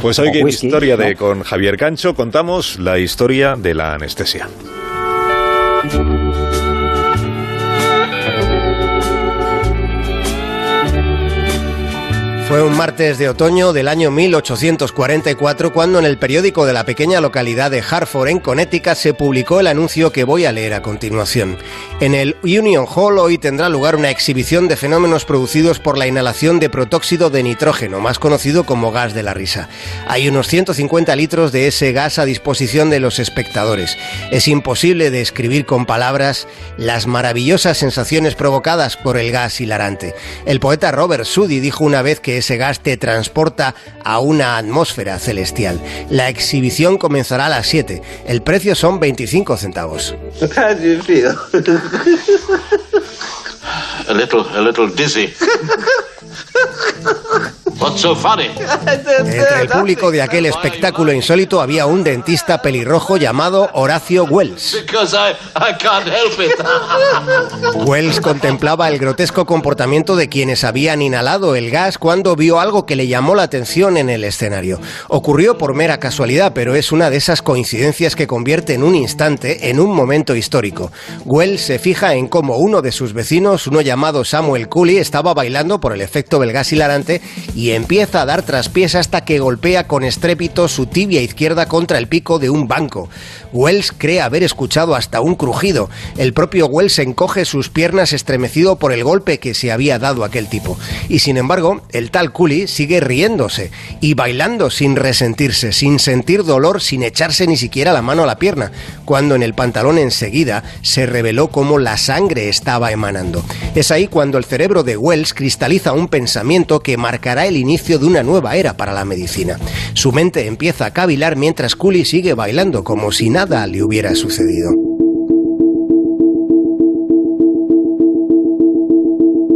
Pues hoy en Historia de con Javier Cancho contamos la historia de la anestesia. Fue un martes de otoño del año 1844 cuando en el periódico de la pequeña localidad de Hartford, en Connecticut, se publicó el anuncio que voy a leer a continuación. En el Union Hall hoy tendrá lugar una exhibición de fenómenos producidos por la inhalación de protóxido de nitrógeno, más conocido como gas de la risa. Hay unos 150 litros de ese gas a disposición de los espectadores. Es imposible describir con palabras las maravillosas sensaciones provocadas por el gas hilarante. El poeta Robert Sudi dijo una vez que ese gas te transporta a una atmósfera celestial. La exhibición comenzará a las 7. El precio son 25 centavos. a little, a little dizzy. Entre el público de aquel espectáculo insólito había un dentista pelirrojo llamado Horacio Wells. Wells contemplaba el grotesco comportamiento de quienes habían inhalado el gas cuando vio algo que le llamó la atención en el escenario. Ocurrió por mera casualidad, pero es una de esas coincidencias que convierte en un instante en un momento histórico. Wells se fija en cómo uno de sus vecinos, uno llamado Samuel Cooley, estaba bailando por el efecto del gas hilarante y empieza a dar traspiés hasta que golpea con estrépito su tibia izquierda contra el pico de un banco. Wells cree haber escuchado hasta un crujido. El propio Wells encoge sus piernas estremecido por el golpe que se había dado aquel tipo. Y sin embargo, el tal Cooley sigue riéndose y bailando sin resentirse, sin sentir dolor, sin echarse ni siquiera la mano a la pierna, cuando en el pantalón enseguida se reveló cómo la sangre estaba emanando. Es ahí cuando el cerebro de Wells cristaliza un pensamiento que marcará el inicio de una nueva era para la medicina. Su mente empieza a cavilar mientras Cooley sigue bailando como si nada le hubiera sucedido.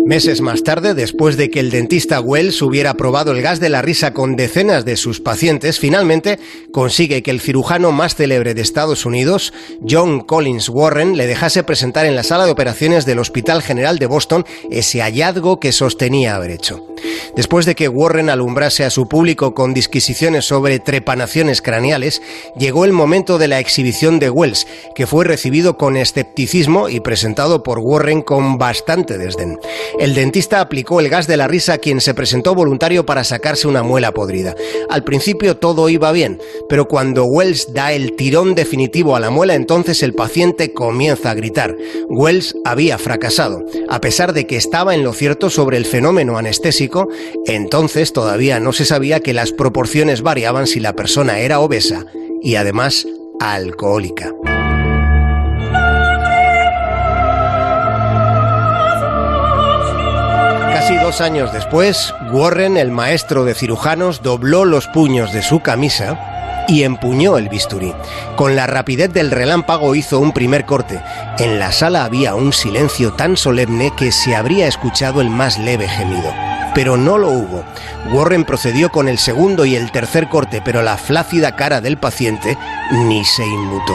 Meses más tarde, después de que el dentista Wells hubiera probado el gas de la risa con decenas de sus pacientes, finalmente consigue que el cirujano más célebre de Estados Unidos, John Collins Warren, le dejase presentar en la sala de operaciones del Hospital General de Boston ese hallazgo que sostenía haber hecho. Después de que Warren alumbrase a su público con disquisiciones sobre trepanaciones craneales, llegó el momento de la exhibición de Wells, que fue recibido con escepticismo y presentado por Warren con bastante desdén. El dentista aplicó el gas de la risa a quien se presentó voluntario para sacarse una muela podrida. Al principio todo iba bien, pero cuando Wells da el tirón definitivo a la muela, entonces el paciente comienza a gritar. Wells había fracasado. A pesar de que estaba en lo cierto sobre el fenómeno anestésico, entonces todavía no se sabía que las proporciones variaban si la persona era obesa y además alcohólica. Dos años después, Warren, el maestro de cirujanos, dobló los puños de su camisa y empuñó el bisturí. Con la rapidez del relámpago hizo un primer corte. En la sala había un silencio tan solemne que se habría escuchado el más leve gemido. Pero no lo hubo. Warren procedió con el segundo y el tercer corte, pero la flácida cara del paciente ni se inmutó.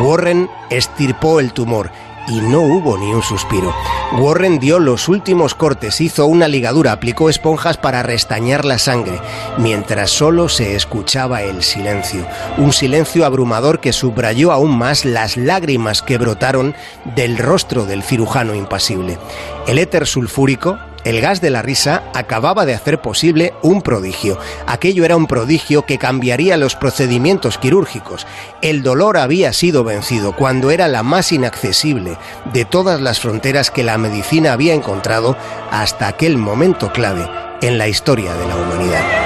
Warren estirpó el tumor y no hubo ni un suspiro. Warren dio los últimos cortes, hizo una ligadura, aplicó esponjas para restañar la sangre, mientras solo se escuchaba el silencio, un silencio abrumador que subrayó aún más las lágrimas que brotaron del rostro del cirujano impasible. El éter sulfúrico, el gas de la risa acababa de hacer posible un prodigio. Aquello era un prodigio que cambiaría los procedimientos quirúrgicos. El dolor había sido vencido cuando era la más inaccesible de todas las fronteras que la medicina había encontrado hasta aquel momento clave en la historia de la humanidad.